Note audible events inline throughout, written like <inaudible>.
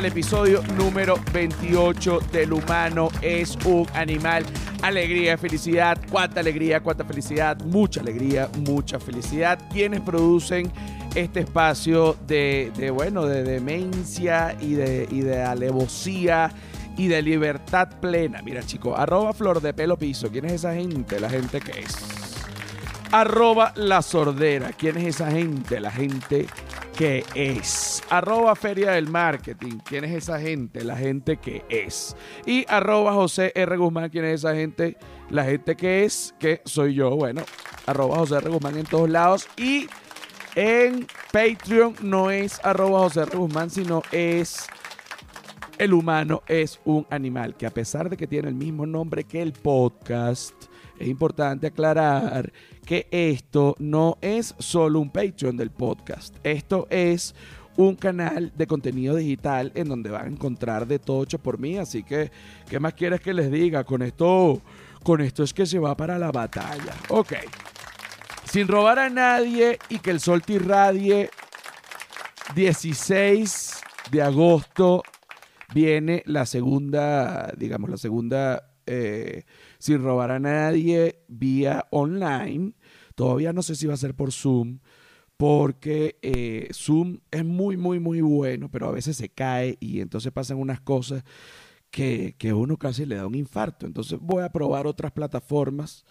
Al episodio número 28 del humano es un animal. Alegría, felicidad, cuánta alegría, cuánta felicidad, mucha alegría, mucha felicidad. Quienes producen este espacio de, bueno, de demencia y de, y alevosía y de libertad plena. Mira, chicos, arroba flor de pelo piso. ¿Quién es esa gente? La gente que es. Arroba la sordera. ¿Quién es esa gente? La gente que es. Arroba Feria del Marketing. ¿Quién es esa gente? La gente que es. Y arroba José R. Guzmán. ¿Quién es esa gente? La gente que es, que soy yo. Bueno, arroba José R. Guzmán en todos lados. Y en Patreon no es arroba José R. Guzmán, sino es el humano es un animal que a pesar de que tiene el mismo nombre que el podcast, es importante aclarar que esto no es solo un Patreon del podcast. Esto es un canal de contenido digital en donde van a encontrar de todo hecho por mí. Así que, ¿qué más quieres que les diga? Con esto, con esto es que se va para la batalla. Ok. Sin robar a nadie y que el sol te irradie. 16 de agosto viene la segunda, digamos, la segunda, eh, sin robar a nadie, vía online. Todavía no sé si va a ser por Zoom, porque eh, Zoom es muy, muy, muy bueno, pero a veces se cae y entonces pasan unas cosas que, que uno casi le da un infarto. Entonces voy a probar otras plataformas.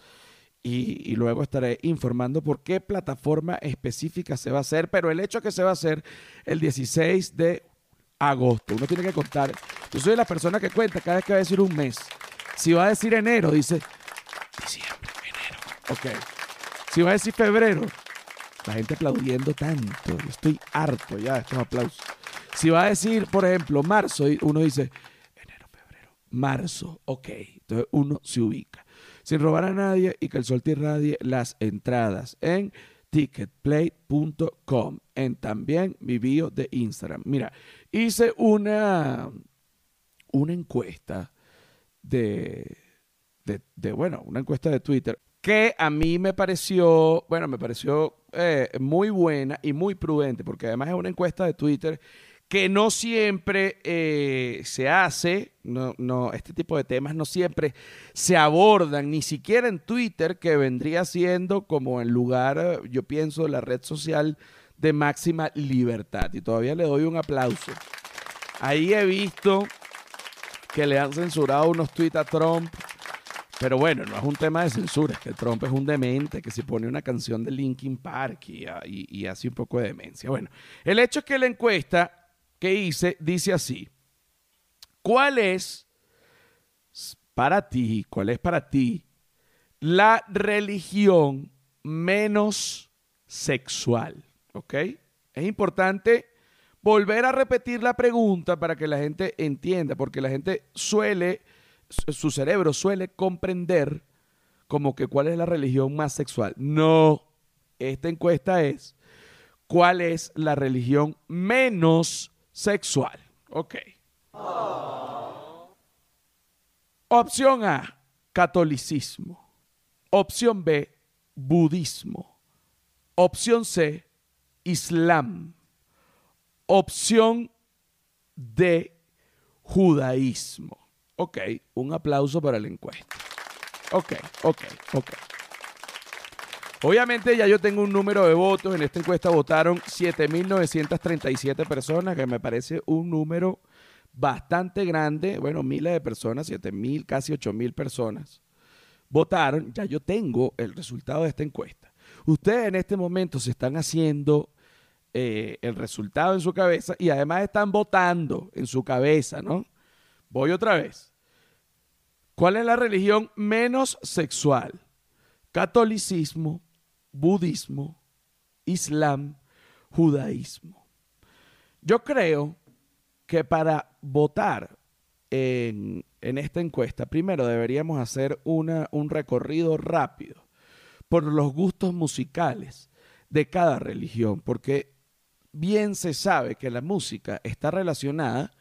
Y, y, luego estaré informando por qué plataforma específica se va a hacer, pero el hecho que se va a hacer el 16 de agosto. Uno tiene que contar. Yo soy la persona que cuenta cada vez que va a decir un mes. Si va a decir enero, dice diciembre, enero. Ok. Si va a decir febrero, la gente aplaudiendo tanto. Yo estoy harto ya de estos aplausos. Si va a decir, por ejemplo, marzo, uno dice enero, febrero, marzo. Ok. Entonces uno se ubica. Sin robar a nadie y que el sol te irradie las entradas en ticketplay.com en también mi bio de Instagram. Mira, hice una, una encuesta de, de, bueno, una encuesta de Twitter que a mí me pareció, bueno, me pareció eh, muy buena y muy prudente, porque además es una encuesta de Twitter que no siempre eh, se hace, no, no, este tipo de temas no siempre se abordan, ni siquiera en Twitter, que vendría siendo como el lugar, yo pienso, la red social de máxima libertad. Y todavía le doy un aplauso. Ahí he visto que le han censurado unos tweets a Trump. Pero bueno, no es un tema de censura, es que Trump es un demente que se pone una canción de Linkin Park y, y, y hace un poco de demencia. Bueno, el hecho es que la encuesta que hice dice así. ¿Cuál es para ti, cuál es para ti la religión menos sexual? ¿Ok? Es importante volver a repetir la pregunta para que la gente entienda, porque la gente suele, su cerebro suele comprender como que cuál es la religión más sexual. No, esta encuesta es cuál es la religión menos sexual. Ok. Opción A, catolicismo. Opción B, budismo. Opción C, islam. Opción D, judaísmo. Ok, un aplauso para la encuesta. Ok, ok, ok. Obviamente ya yo tengo un número de votos. En esta encuesta votaron 7.937 personas, que me parece un número bastante grande. Bueno, miles de personas, 7.000, casi 8.000 personas votaron. Ya yo tengo el resultado de esta encuesta. Ustedes en este momento se están haciendo eh, el resultado en su cabeza y además están votando en su cabeza, ¿no? Voy otra vez. ¿Cuál es la religión menos sexual? Catolicismo, budismo, islam, judaísmo. Yo creo que para votar en, en, esta encuesta, primero deberíamos hacer una, un recorrido rápido por los gustos musicales de cada religión, porque bien se sabe que la música está relacionada,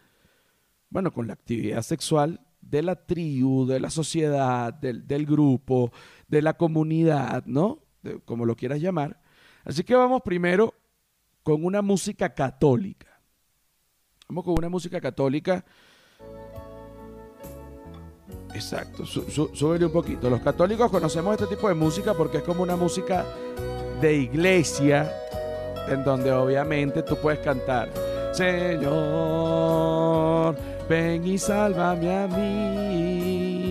bueno, con la actividad sexual de la tribu, de la sociedad, del, del grupo, de la comunidad, ¿no? Como lo quieras llamar. Así que vamos primero con una música católica. Vamos con una música católica. Exacto, su, un poquito. Los católicos conocemos este tipo de música porque es como una música de iglesia en donde obviamente tú puedes cantar, Señor, ven y sálvame a mí.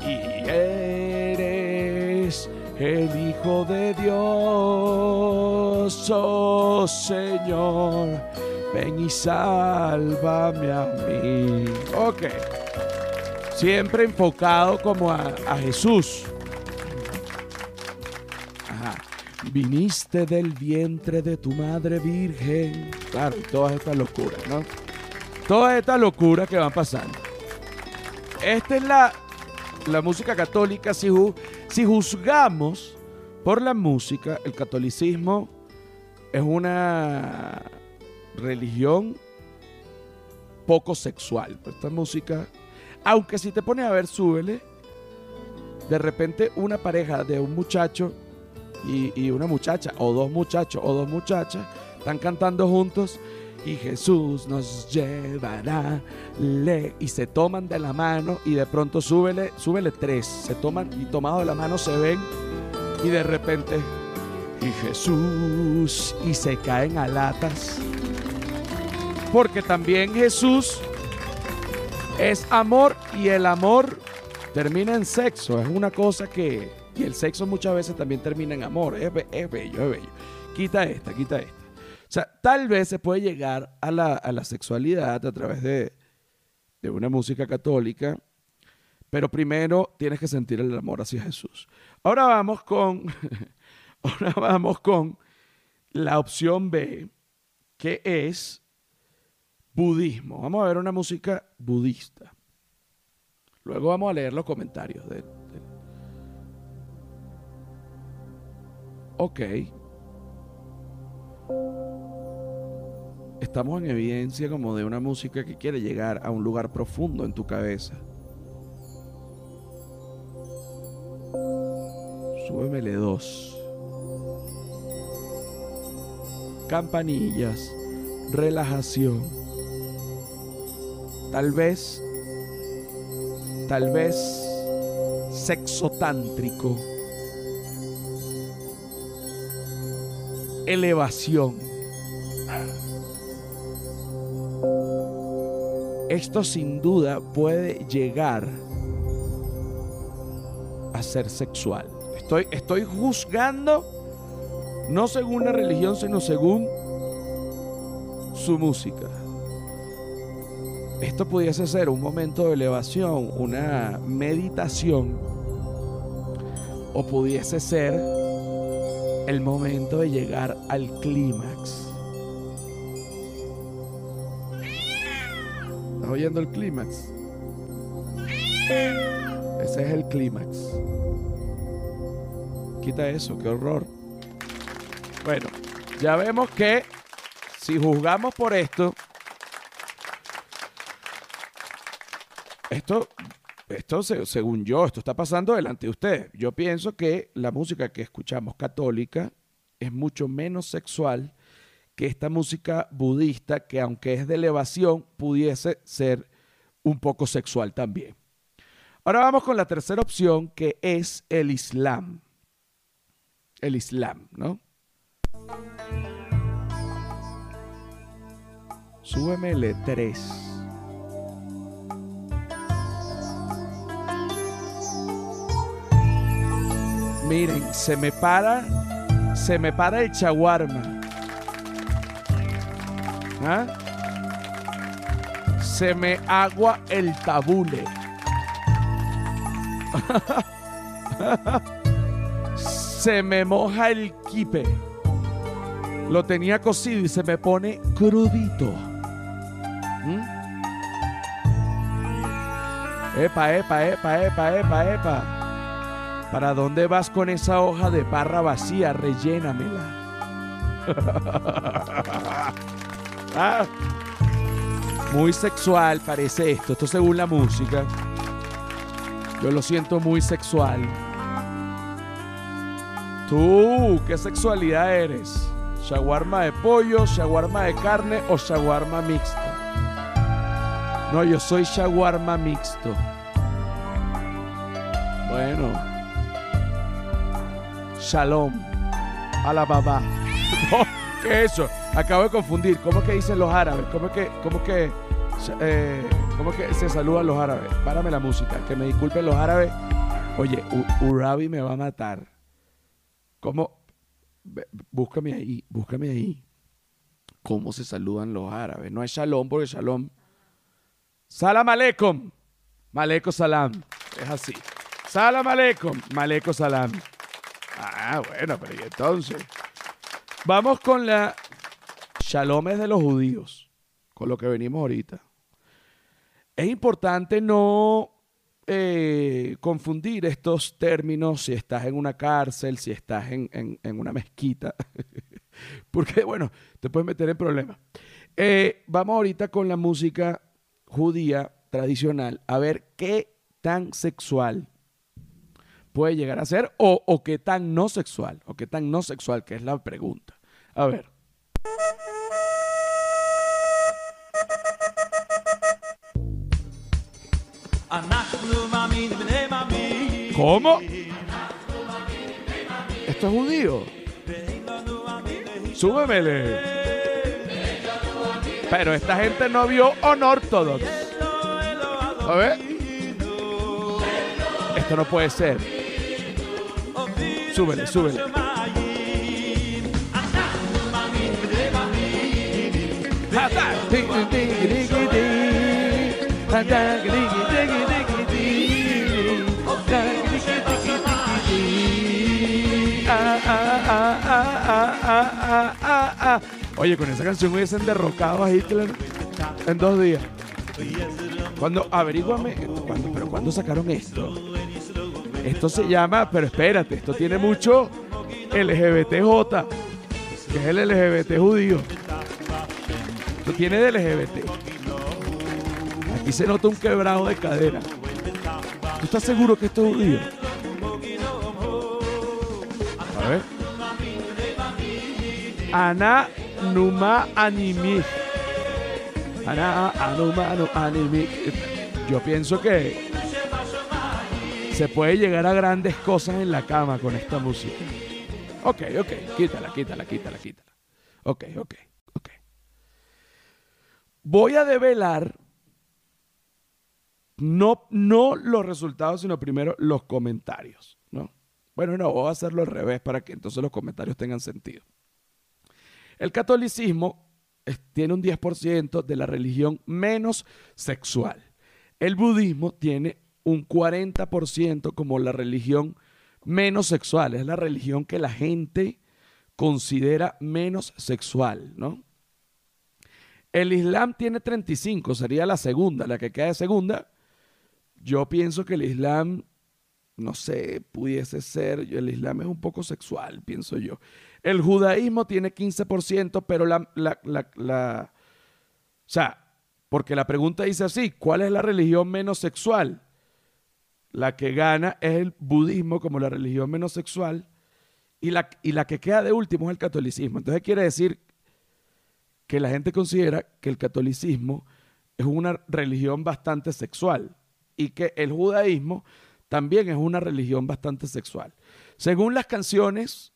Y eres el Hijo de Dios, oh Señor, ven y sálvame a mí. Ok. Siempre enfocado como a, a Jesús. Viniste del vientre de tu madre virgen. Claro, todas estas locuras, ¿no? Todas estas locuras que van pasando. Esta es la, la música católica. Si, si juzgamos por la música, el catolicismo es una religión poco sexual. Esta música, aunque si te pones a ver, súbele. De repente una pareja de un muchacho y, una muchacha, o dos muchachos, o dos muchachas, están cantando juntos y Jesús nos llevará le, y se toman de la mano y de pronto súbele, súbele tres, se toman y tomados de la mano se ven y de repente y Jesús y se caen a latas. Porque también Jesús es amor y el amor termina en sexo, es una cosa que y el sexo muchas veces también termina en amor. Es, bello, es bello. Quita esta, quita esta. O sea, tal vez se puede llegar a la, sexualidad a través de, de una música católica, pero primero tienes que sentir el amor hacia Jesús. Ahora vamos con, <laughs> ahora vamos con la opción B, que es budismo. Vamos a ver una música budista. Luego vamos a leer los comentarios de, ok, estamos en evidencia como de una música que quiere llegar a un lugar profundo en tu cabeza. Súbemele dos. Campanillas, relajación. Tal vez, tal vez sexo tántrico elevación. Esto sin duda puede llegar a ser sexual. Estoy, estoy juzgando no según la religión, sino según su música. Esto pudiese ser un momento de elevación, una meditación, o pudiese ser el momento de llegar al clímax. ¿Estás oyendo el clímax? Ese es el clímax. Quita eso, qué horror. Bueno, ya vemos que si juzgamos por esto, esto esto, según yo, esto está pasando delante de ustedes. Yo pienso que la música que escuchamos católica es mucho menos sexual que esta música budista, que aunque es de elevación, pudiese ser un poco sexual también. Ahora vamos con la tercera opción, que es el Islam. El Islam, ¿no? Súbemele 3. Miren, se me para, se me para el chaguarma. ¿Ah? Se me agua el tabule. <laughs> se me moja el kipe. Lo tenía cocido y se me pone crudito. ¿Mm? Epa, epa, epa, epa, epa, epa. ¿Para dónde vas con esa hoja de parra vacía? Rellénamela. <laughs> Ah, muy sexual parece esto. Esto según la música. Yo lo siento muy sexual. Tú, ¿qué sexualidad eres? shawarma de pollo, shawarma de carne o shawarma mixto. No, yo soy shawarma mixto. Bueno. Shalom. A la babá. ¿Qué es eso? Acabo de confundir. ¿Cómo que dicen los árabes? ¿Cómo que, cómo que, eh, cómo que se saludan los árabes? Párame la música. Que me disculpen los árabes. Oye, Urabi me va a matar. ¿Cómo? Búscame ahí, búscame ahí. ¿Cómo se saludan los árabes? No es shalom porque shalom. Salam aleikum. Maleko salam. Es así. Salam aleikum. Maleko salam. Ah, bueno, pero ¿y entonces? Vamos con la shalom es de los judíos. Con lo que venimos ahorita. Es importante no eh, confundir estos términos si estás en una cárcel, si estás en, una mezquita, <laughs> porque bueno, te puedes meter en problemas. Eh, vamos ahorita con la música judía tradicional, a ver qué tan sexual puede llegar a ser o, o qué tan no sexual, o qué tan no sexual, que es la pregunta. A ver. ¿Cómo? ¿Esto es judío? Súbemele. Pero esta gente no vio ortodox. A ver. Esto no puede ser. Súbele, súbele. Oye, con esa canción hubiesen derrocado a Hitler en dos días. Cuando, averíguame, pero ¿cuándo sacaron esto? Esto se llama, pero espérate, esto tiene mucho LGBTJ, que es el LGBT judío. Esto tiene de LGBT. Aquí se nota un quebrado de cadera. ¿Tú estás seguro que esto es judío? A ver. Ana Numa Animi. Ana Anuma Animi. Yo pienso que se puede llegar a grandes cosas en la cama con esta música. Ok, ok, quítala, quítala, quítala, quítala. Ok, ok, ok. Voy a develar no, no los resultados, sino primero los comentarios, ¿no? Bueno, no, voy a hacerlo al revés para que entonces los comentarios tengan sentido. El catolicismo tiene un 10% de la religión menos sexual. El budismo tiene un 40% como la religión menos sexual. Es la religión que la gente considera menos sexual, ¿no? El Islam tiene 35, sería la segunda, la que queda de segunda. Yo pienso que el Islam, no sé, pudiese ser, el Islam es un poco sexual, pienso yo. El judaísmo tiene 15%, pero la, la, la, o sea, porque la pregunta dice así, ¿cuál es la religión menos sexual? La que gana es el budismo como la religión menos sexual y la, y la que queda de último es el catolicismo. Entonces quiere decir que la gente considera que el catolicismo es una religión bastante sexual y que el judaísmo también es una religión bastante sexual. Según las canciones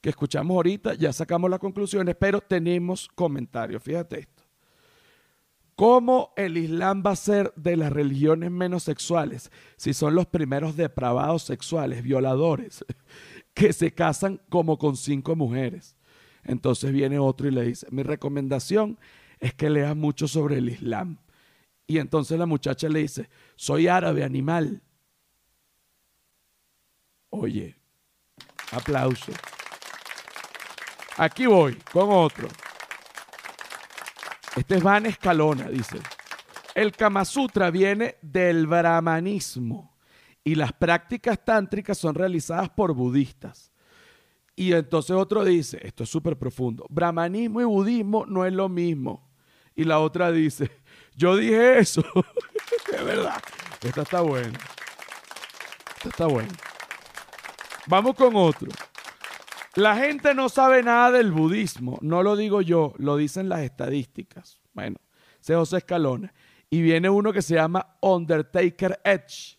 que escuchamos ahorita, ya sacamos las conclusiones, pero tenemos comentarios. Fíjate esto. ¿Cómo el Islam va a ser de las religiones menos sexuales si son los primeros depravados sexuales, violadores, <laughs> que se casan como con cinco mujeres? Entonces viene otro y le dice, mi recomendación es que leas mucho sobre el Islam. Y entonces la muchacha le dice, soy árabe, animal. Oye, aplauso. Aquí voy con otro. Este es Van Escalona, dice. El Kama Sutra viene del brahmanismo y las prácticas tántricas son realizadas por budistas. Y entonces otro dice, esto es súper profundo, brahmanismo y budismo no es lo mismo. Y la otra dice, yo dije eso. <laughs> es verdad. Esta está buena. Esta está buena. Vamos con otro. La gente no sabe nada del budismo, no lo digo yo, lo dicen las estadísticas. Bueno, ese es José Escalona. Y viene uno que se llama Undertaker Edge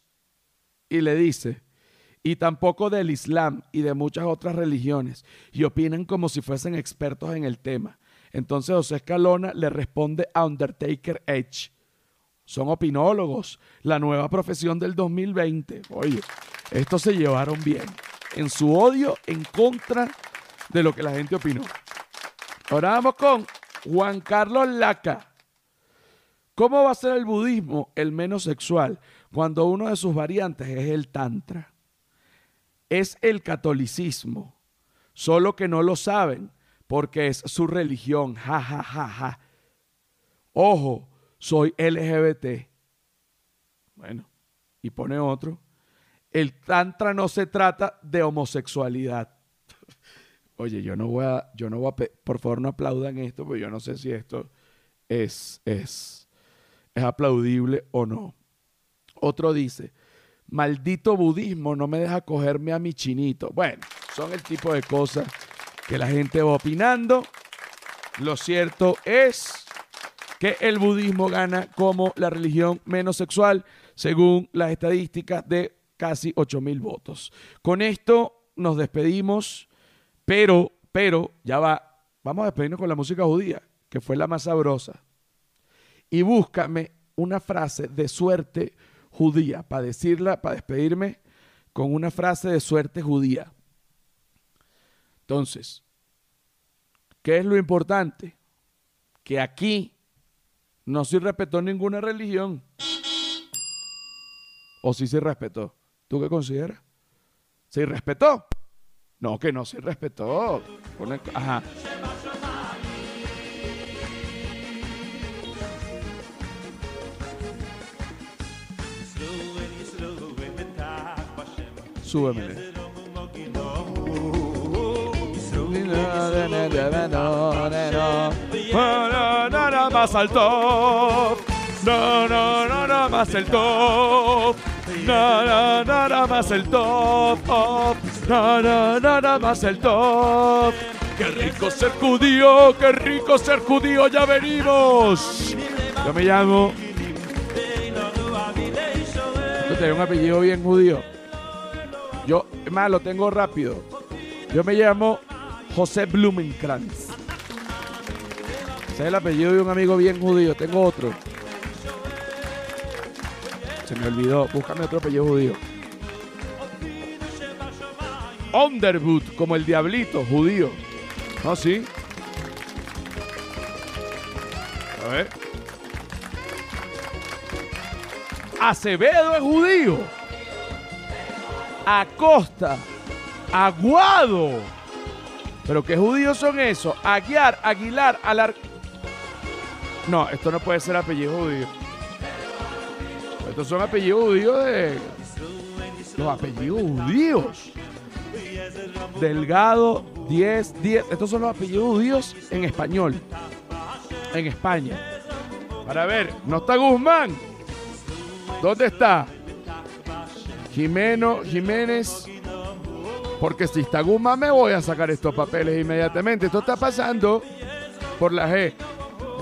y le dice, y tampoco del Islam y de muchas otras religiones, y opinan como si fuesen expertos en el tema. Entonces José Escalona le responde a Undertaker Edge. Son opinólogos, la nueva profesión del 2020. Oye, estos se llevaron bien en su odio en contra de lo que la gente opinó. Ahora vamos con Juan Carlos Laca. ¿Cómo va a ser el budismo el menos sexual cuando uno de sus variantes es el tantra? Es el catolicismo, solo que no lo saben porque es su religión. Ja, ja, ja, ja. Ojo, soy LGBT. Bueno, y pone otro. El tantra no se trata de homosexualidad. <laughs> Oye, yo no voy a, yo no voy a, por favor no aplaudan esto, porque yo no sé si esto es, es, es aplaudible o no. Otro dice, maldito budismo no me deja cogerme a mi chinito. Bueno, son el tipo de cosas que la gente va opinando. Lo cierto es que el budismo gana como la religión menos sexual, según las estadísticas de casi 8 mil votos. Con esto nos despedimos, pero, pero, ya va, vamos a despedirnos con la música judía, que fue la más sabrosa. Y búscame una frase de suerte judía, para decirla, para despedirme con una frase de suerte judía. Entonces, ¿qué es lo importante? Que aquí no se respetó ninguna religión. ¿O sí se respetó? ¿Tú qué consideras? ¿Se respetó? No, que no se respetó. Ajá. Súbemele. No, más al top. No, no, no, no, más el no, no, más el top. No, no, más el top. Qué rico ser judío, qué rico ser judío, ya venimos. Yo me llamo. Tú tenés un apellido bien judío. Yo, más, lo tengo rápido. Yo me llamo José Blumenkrantz. Ese es el apellido de un amigo bien judío. Tengo otro. Se me olvidó. Búscame otro apellido judío. Underwood, como el diablito judío. ¿No? Sí. A ver. Acevedo es judío. Acosta. Aguado. ¿Pero qué judíos son esos? Aguiar, Aguilar, Alar... No, esto no puede ser apellido judío. Estos son apellidos judíos de... Los apellidos judíos. Delgado, 10, 10. Estos son los apellidos judíos en español. En España. Para ver, ¿no está Guzmán? ¿Dónde está? Jimeno, Jiménez. Porque si está Guzmán me voy a sacar estos papeles inmediatamente. Esto está pasando por la G.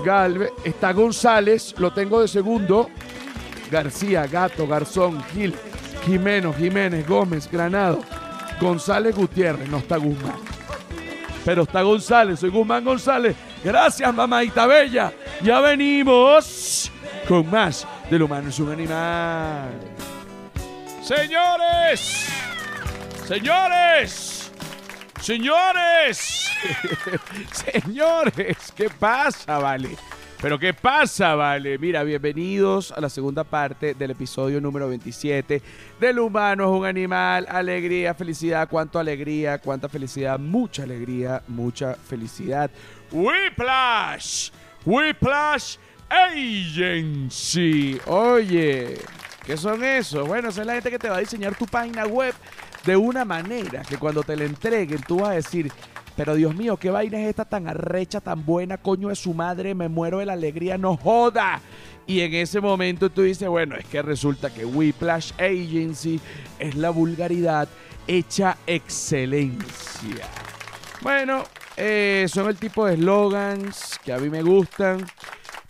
Galvez, está González, lo tengo de segundo. García, Gato, Garzón, Gil, Jimeno, Jiménez, Gómez, Granado, González Gutiérrez, no está Guzmán. Pero está González, soy Guzmán González. Gracias, mamadita bella. Ya venimos con más del humano es un animal. Señores, señores, señores, <laughs> señores, ¿qué pasa, vale? Pero ¿qué pasa, vale? Mira, bienvenidos a la segunda parte del episodio número 27 del humano es un animal, alegría, felicidad, cuánto alegría, cuánta felicidad, mucha alegría, mucha felicidad. Whiplash, Whiplash Agency. Oye, ¿qué son esos? Bueno, esa es la gente que te va a diseñar tu página web de una manera que cuando te la entreguen tú vas a decir, pero Dios mío, ¿qué vaina es esta tan arrecha, tan buena, coño de su madre? Me muero de la alegría, no joda. Y en ese momento tú dices, bueno, es que resulta que Whiplash Agency es la vulgaridad hecha excelencia. Bueno, eh, son el tipo de slogans que a mí me gustan.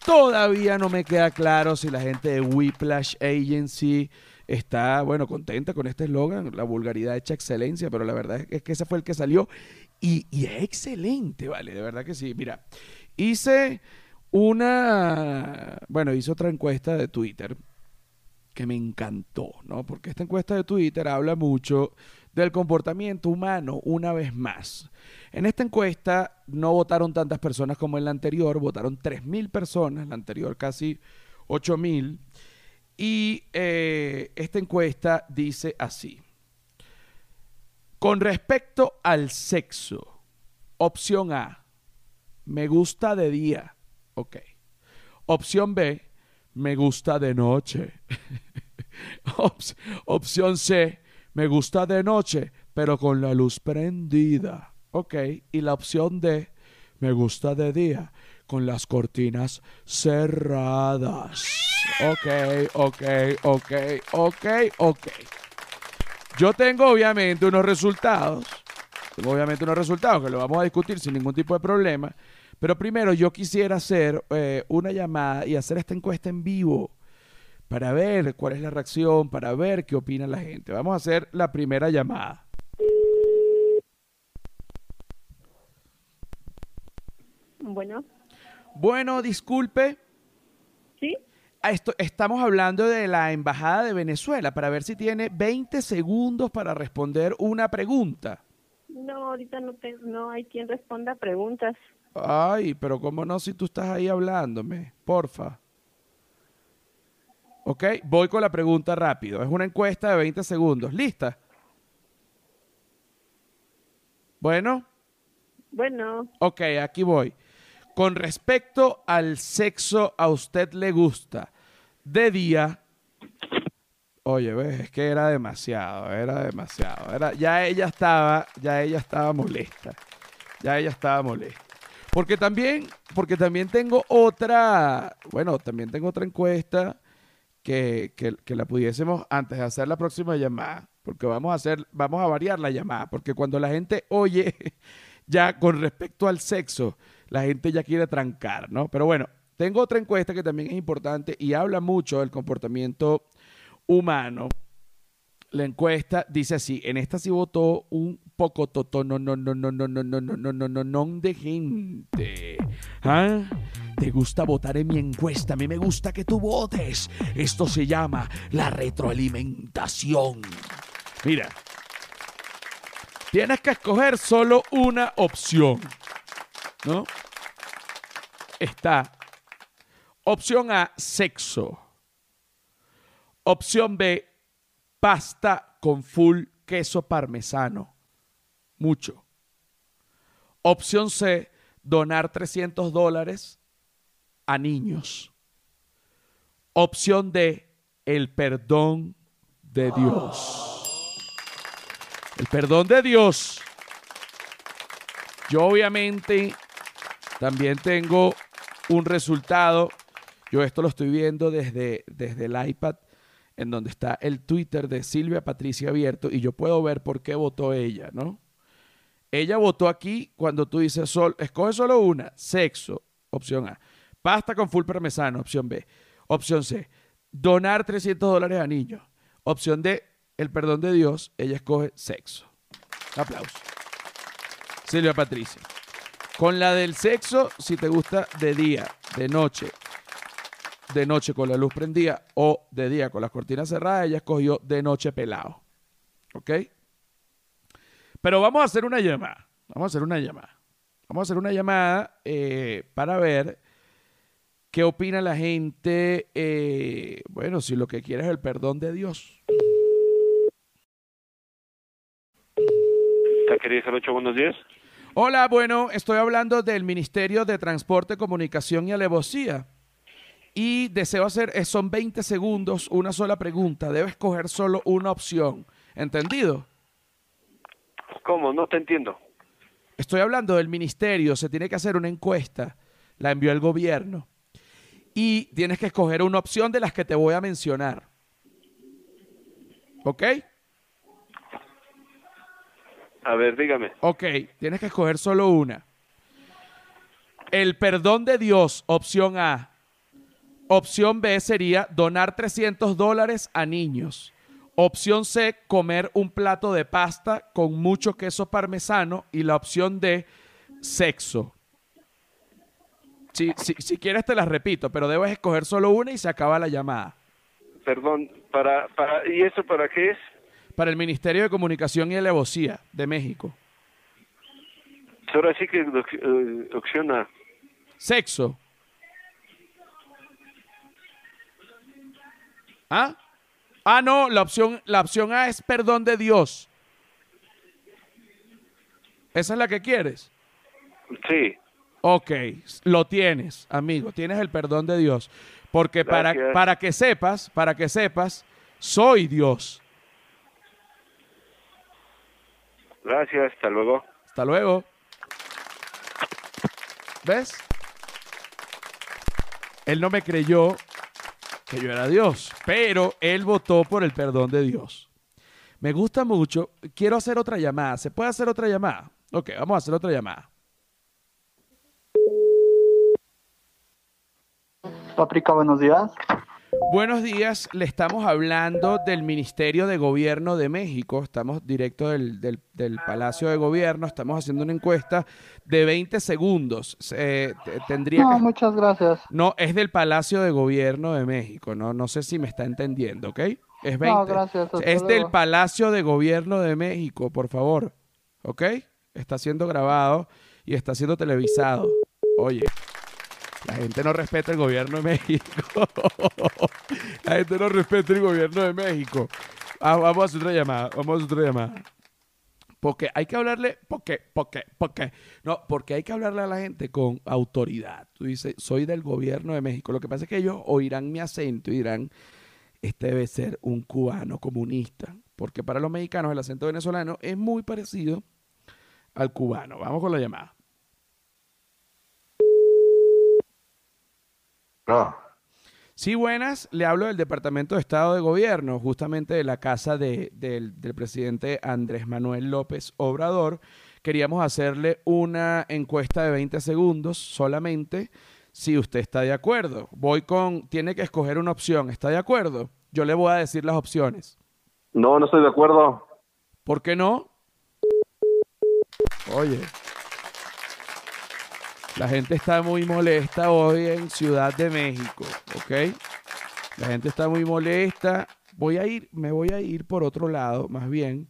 Todavía no me queda claro si la gente de Whiplash Agency está, bueno, contenta con este eslogan, la vulgaridad hecha excelencia, pero la verdad es que ese fue el que salió y, es excelente, vale, de verdad que sí. Mira, hice una, bueno, hice otra encuesta de Twitter que me encantó, ¿no? Porque esta encuesta de Twitter habla mucho del comportamiento humano una vez más. En esta encuesta no votaron tantas personas como en la anterior, votaron 3.000 personas, la anterior casi 8.000. Y eh, esta encuesta dice así. Con respecto al sexo, opción A, me gusta de día. Ok. Opción B, me gusta de noche. <laughs> opción C, me gusta de noche, pero con la luz prendida. Ok. Y la opción D, me gusta de día, con las cortinas cerradas. Ok, ok, ok, ok, ok. Yo tengo obviamente unos resultados. Tengo obviamente unos resultados que lo vamos a discutir sin ningún tipo de problema. Pero primero yo quisiera hacer eh, una llamada y hacer esta encuesta en vivo para ver cuál es la reacción, para ver qué opina la gente. Vamos a hacer la primera llamada. Bueno. Bueno, disculpe. Esto, estamos hablando de la Embajada de Venezuela para ver si tiene 20 segundos para responder una pregunta. No, ahorita no, no hay quien responda preguntas. Ay, pero ¿cómo no si tú estás ahí hablándome? Porfa. Ok, voy con la pregunta rápido. Es una encuesta de 20 segundos. ¿Lista? Bueno. Bueno. Ok, aquí voy. Con respecto al sexo, ¿a usted le gusta de día? Oye, ves, es que era demasiado, era demasiado. Era, ya ella estaba, ya ella estaba molesta. Ya ella estaba molesta. Porque también, porque también tengo otra, bueno, también tengo otra encuesta que, que, la pudiésemos antes de hacer la próxima llamada, porque vamos a hacer, vamos a variar la llamada, porque cuando la gente oye <laughs> ya con respecto al sexo, la gente ya quiere trancar, ¿no? Pero bueno, tengo otra encuesta que también es importante y habla mucho del comportamiento humano. La encuesta dice así, en esta sí votó un poco toto no no no no no no no no no no no no de gente. ¿Ah? ¿Te gusta votar en mi encuesta? A mí me gusta que tú votes. Esto se llama la retroalimentación. Mira, tienes que escoger solo una opción. ¿No? Está opción A, sexo. Opción B, pasta con full queso parmesano mucho. Opción C, donar 300 dólares a niños. Opción D, el perdón de Dios. El perdón de Dios. Yo obviamente también tengo un resultado. Yo esto lo estoy viendo desde, desde el iPad en donde está el Twitter de Silvia Patricia abierto y yo puedo ver por qué votó ella, ¿no? Ella votó aquí cuando tú dices, sol, escoge solo una, sexo, opción A. Pasta con full parmesano, opción B. Opción C, donar 300 dólares a niños. Opción D, el perdón de Dios, ella escoge sexo. Aplauso. Silvia Patricia. Con la del sexo, si te gusta de día, de noche, de noche con la luz prendida o de día con las cortinas cerradas, ella escogió de noche pelado. ¿Ok? Pero vamos a hacer una llamada. Vamos a hacer una llamada. Vamos a hacer una llamada eh, para ver qué opina la gente. Eh, bueno, si lo que quiere es el perdón de Dios. buenos días. Hola, bueno, estoy hablando del Ministerio de Transporte, Comunicación y Alevosía. Y deseo hacer, eh, son 20 segundos, una sola pregunta. Debes coger solo una opción. ¿Entendido? ¿Cómo? No te entiendo. Estoy hablando del ministerio, se tiene que hacer una encuesta, la envió el gobierno. Y tienes que escoger una opción de las que te voy a mencionar. ¿Ok? A ver, dígame. Ok, tienes que escoger solo una. El perdón de Dios, opción A. Opción B sería donar 300 dólares a niños. Opción C, comer un plato de pasta con mucho queso parmesano. Y la opción D, sexo. Si, si, si quieres te las repito, pero debes escoger solo una y se acaba la llamada. Perdón, para, para, ¿y eso para qué es? Para el Ministerio de Comunicación y Alevosía de México. Ahora sí que doc- eh, opción A. Sexo. ¿Ah? Ah, no, la opción, la opción A es perdón de Dios. ¿Esa es la que quieres? Sí, Ok, lo tienes, amigo, tienes el perdón de Dios. Porque para, para que sepas, para que sepas, soy Dios. gracias, hasta luego. Hasta luego. ¿Ves? Él no me creyó que yo era Dios, pero él votó por el perdón de Dios. Me gusta mucho. Quiero hacer otra llamada. ¿Se puede hacer otra llamada? Ok, vamos a hacer otra llamada. Paprika, buenos días. Buenos días, le estamos hablando del Ministerio de Gobierno de México, estamos directo del, del- del Palacio de Gobierno, estamos haciendo una encuesta de 20 segundos. Eh, te- tendría No, que... muchas gracias. No, es del Palacio de Gobierno de México, no, no sé si me está entendiendo, ¿ok? Es 20. No, gracias. es del. Palacio de Gobierno de México, por favor, ¿ok? Está siendo grabado y está siendo televisado. Oye, la gente no respeta el gobierno de México. <laughs> la gente no respeta el gobierno de México. Ah, vamos a hacer otra llamada, vamos a hacer otra llamada. Porque hay que hablarle, porque, porque, porque, no, porque hay que hablarle a la gente con autoridad. Tú dices, soy del gobierno de México. Lo que pasa es que ellos oirán mi acento y dirán, este debe ser un cubano comunista. Porque para los mexicanos el acento venezolano es muy parecido al cubano. Vamos con la llamada. No, Sí, buenas. Le hablo del Departamento de Estado de Gobierno, justamente de la casa de- del, del presidente Andrés Manuel López Obrador. Queríamos hacerle una encuesta de 20 segundos solamente, si usted está de acuerdo. Voy con, tiene que escoger una opción. ¿Está de acuerdo? Yo le voy a decir las opciones. No, no estoy de acuerdo. ¿Por qué no? Oye. La gente está muy molesta hoy en Ciudad de México, ¿ok? La gente está muy molesta. Voy a ir, me voy a ir por otro lado, más bien,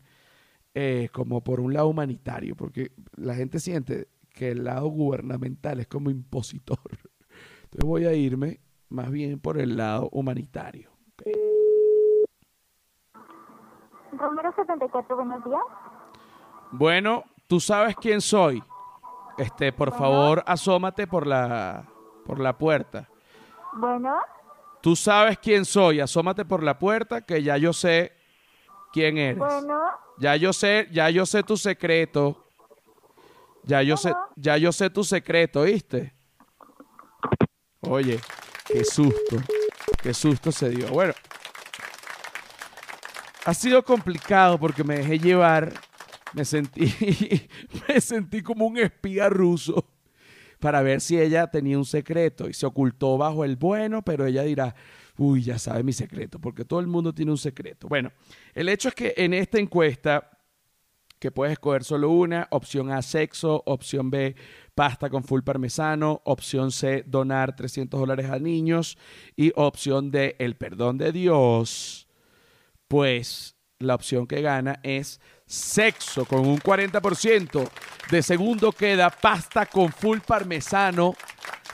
eh, como por un lado humanitario, porque la gente siente que el lado gubernamental es como impositor. Entonces voy a irme más bien por el lado humanitario. ¿ok? Romero 74, buenos días. Bueno, tú sabes quién soy. Este, por favor, asómate por la por la puerta. Bueno, Tú sabes quién soy, asómate por la puerta que ya yo sé quién eres. bueno, Ya yo sé, ya yo sé tu secreto. Ya yo sé, ya yo sé tu secreto, ¿viste? Oye, qué susto. Qué susto se dio. Bueno, ha sido complicado porque me dejé llevar. Me sentí, <laughs> me sentí como un espía ruso para ver si ella tenía un secreto y se ocultó bajo el bueno, pero ella dirá, uy, ya sabe mi secreto, porque todo el mundo tiene un secreto. Bueno, el hecho es que en esta encuesta, que puedes escoger solo una, opción A, sexo, opción B, pasta con full parmesano, opción C, donar 300 dólares a niños y opción D, el perdón de Dios, pues la opción que gana es sexo con un 40%. De segundo queda pasta con full parmesano,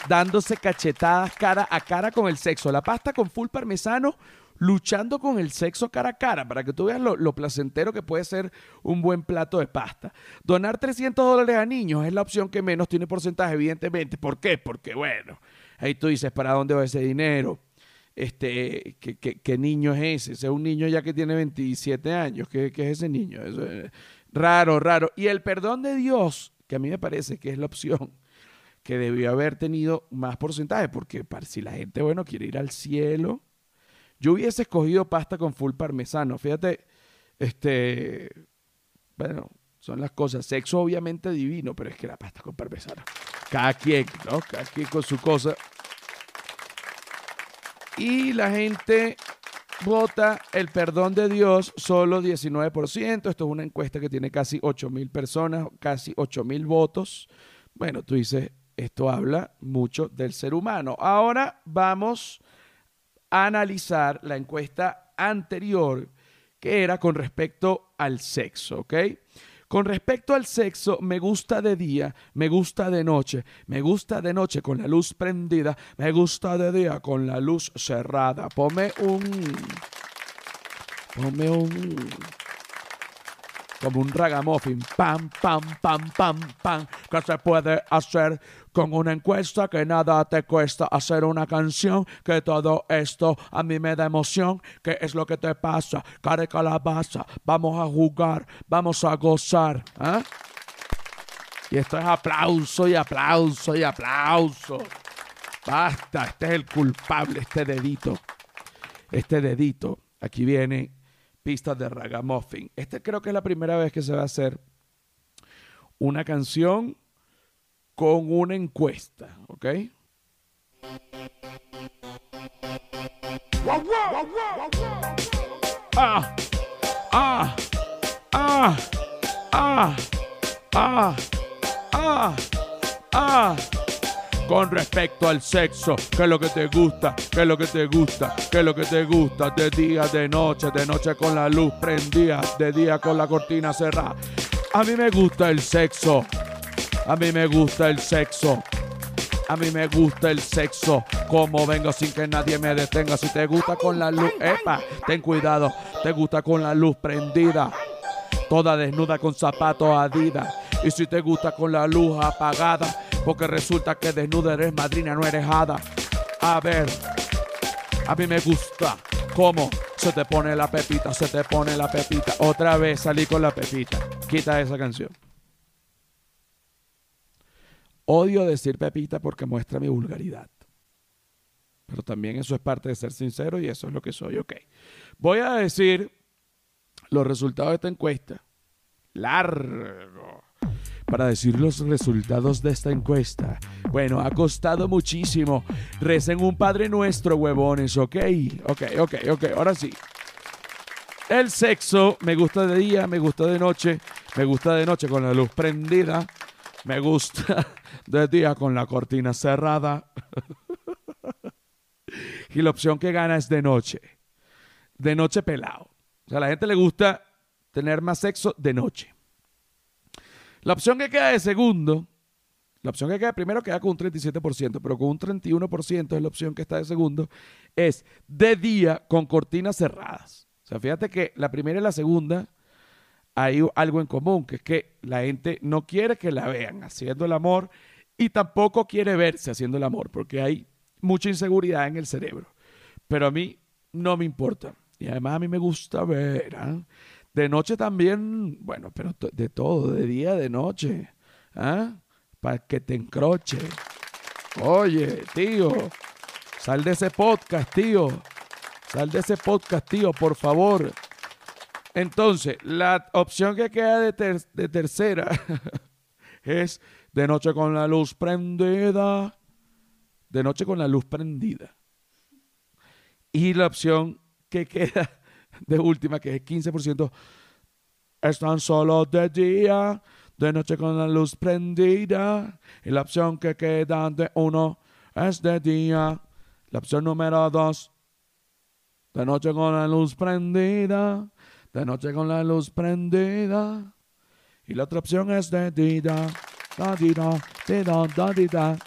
dándose cachetadas cara a cara con el sexo. La pasta con full parmesano luchando con el sexo cara a cara, para que tú veas lo, placentero que puede ser un buen plato de pasta. Donar 300 dólares a niños es la opción que menos tiene porcentaje, evidentemente. ¿Por qué? Porque, bueno, ahí tú dices, ¿para dónde va ese dinero? Este, ¿qué, qué, niño es ese? Ese es un niño ya que tiene 27 años. ¿Qué, qué es ese niño? Es raro, raro. Y el perdón de Dios, que a mí me parece que es la opción que debió haber tenido más porcentaje, porque para, si la gente, bueno, quiere ir al cielo, yo hubiese escogido pasta con full parmesano. Fíjate, este, bueno, son las cosas. Sexo obviamente divino, pero es que la pasta con parmesano. Cada quien, ¿no? Cada quien con su cosa. Y la gente vota el perdón de Dios solo 19%. Esto es una encuesta que tiene casi 8 mil personas, casi 8 mil votos. Bueno, tú dices, esto habla mucho del ser humano. Ahora vamos a analizar la encuesta anterior que era con respecto al sexo, ¿ok? Con respecto al sexo, me gusta de día, me gusta de noche, me gusta de noche con la luz prendida, me gusta de día con la luz cerrada. Ponme un... Ponme un como un ragamuffin, pam, pam, pam, pam, pam, que se puede hacer con una encuesta que nada te cuesta hacer una canción, que todo esto a mí me da emoción, que es lo que te pasa, cara calabaza, vamos a jugar, vamos a gozar, ¿ah? Y esto es aplauso y aplauso y aplauso. Basta, este es el culpable, este dedito. Este dedito. Aquí viene pistas de ragamuffin. Este creo que es la primera vez que se va a hacer una canción con una encuesta, ¿ok? Ah, ah, ah, ah, ah, ah, ah con respecto al sexo. ¿Qué es lo que te gusta? ¿Qué es lo que te gusta? ¿Qué es lo que te gusta? De día, de noche, de noche con la luz prendida, de día con la cortina cerrada. A mí me gusta el sexo. A mí me gusta el sexo. A mí me gusta el sexo. Como vengo sin que nadie me detenga. Si te gusta con la luz, epa, ten cuidado. Te gusta con la luz prendida. Toda desnuda con zapatos adidas. Y si te gusta con la luz apagada, porque resulta que desnuda eres madrina, no eres hada. A ver, a mí me gusta cómo se te pone la pepita, se te pone la pepita. Otra vez salí con la pepita. Quita esa canción. Odio decir pepita porque muestra mi vulgaridad. Pero también eso es parte de ser sincero y eso es lo que soy. Ok. Voy a decir los resultados de esta encuesta. Largo para decir los resultados de esta encuesta. Bueno, ha costado muchísimo. Recen un Padre Nuestro, huevones, ¿ok? Ok, ok, ok, ahora sí. El sexo me gusta de día, me gusta de noche, me gusta de noche con la luz prendida, me gusta <laughs> de día con la cortina cerrada. <laughs> y la opción que gana es de noche. De noche pelado. O sea, a la gente le gusta tener más sexo de noche. La opción que queda de segundo, la opción que queda primero queda con un 37%, pero con un 31% es la opción que está de segundo, es de día con cortinas cerradas. O sea, fíjate que la primera y la segunda hay algo en común, que es que la gente no quiere que la vean haciendo el amor y tampoco quiere verse haciendo el amor, porque hay mucha inseguridad en el cerebro. Pero a mí no me importa. Y además a mí me gusta ver. ¿ah? De noche también, bueno, pero de todo, de día, de noche. ¿Ah? Para que te encroche. Oye, tío, sal de ese podcast, tío. Sal de ese podcast, tío, por favor. Entonces, la opción que queda de, de tercera <laughs> es de noche con la luz prendida. De noche con la luz prendida. Y la opción que queda de última, que es 15%, están solo de día, de noche con la luz prendida. Y la opción que queda de uno es de día. La opción número dos, de noche con la luz prendida, de noche con la luz prendida. Y la otra opción es de día, da, da, da, da,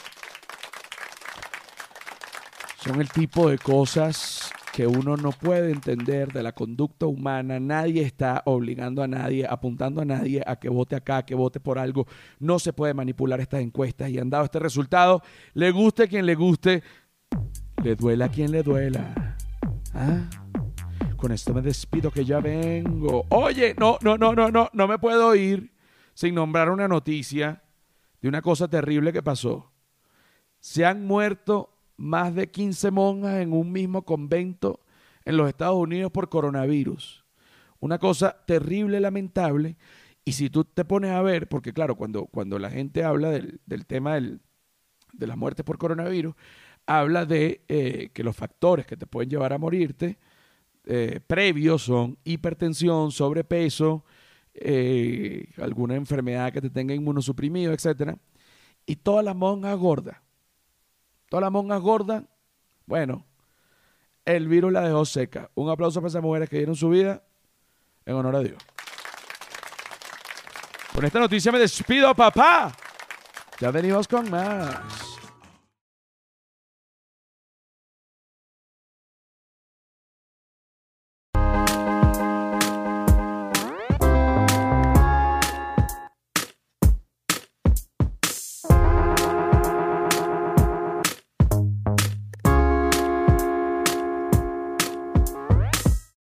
Son el tipo de cosas que uno no puede entender de la conducta humana. Nadie está obligando a nadie, apuntando a nadie a que vote acá, que vote por algo. No se puede manipular estas encuestas y han dado este resultado. Le guste a quien le guste, le duela a quien le duela. ¿Ah? Con esto me despido que ya vengo. Oye, no, no, no, no, no, no me puedo ir sin nombrar una noticia de una cosa terrible que pasó. Se han muerto más de 15 monjas en un mismo convento en los Estados Unidos por coronavirus. Una cosa terrible, lamentable. Y si tú te pones a ver, porque claro, cuando, cuando la gente habla del, del tema del, de las muertes por coronavirus, habla de eh, que los factores que te pueden llevar a morirte eh, previos son hipertensión, sobrepeso, eh, alguna enfermedad que te tenga inmunosuprimido, etcétera. Y todas las monjas gordas, todas las monjas gordas, bueno, el virus la dejó seca. Un aplauso para esas mujeres que dieron su vida en honor a Dios. Con esta noticia me despido, papá. Ya venimos con más.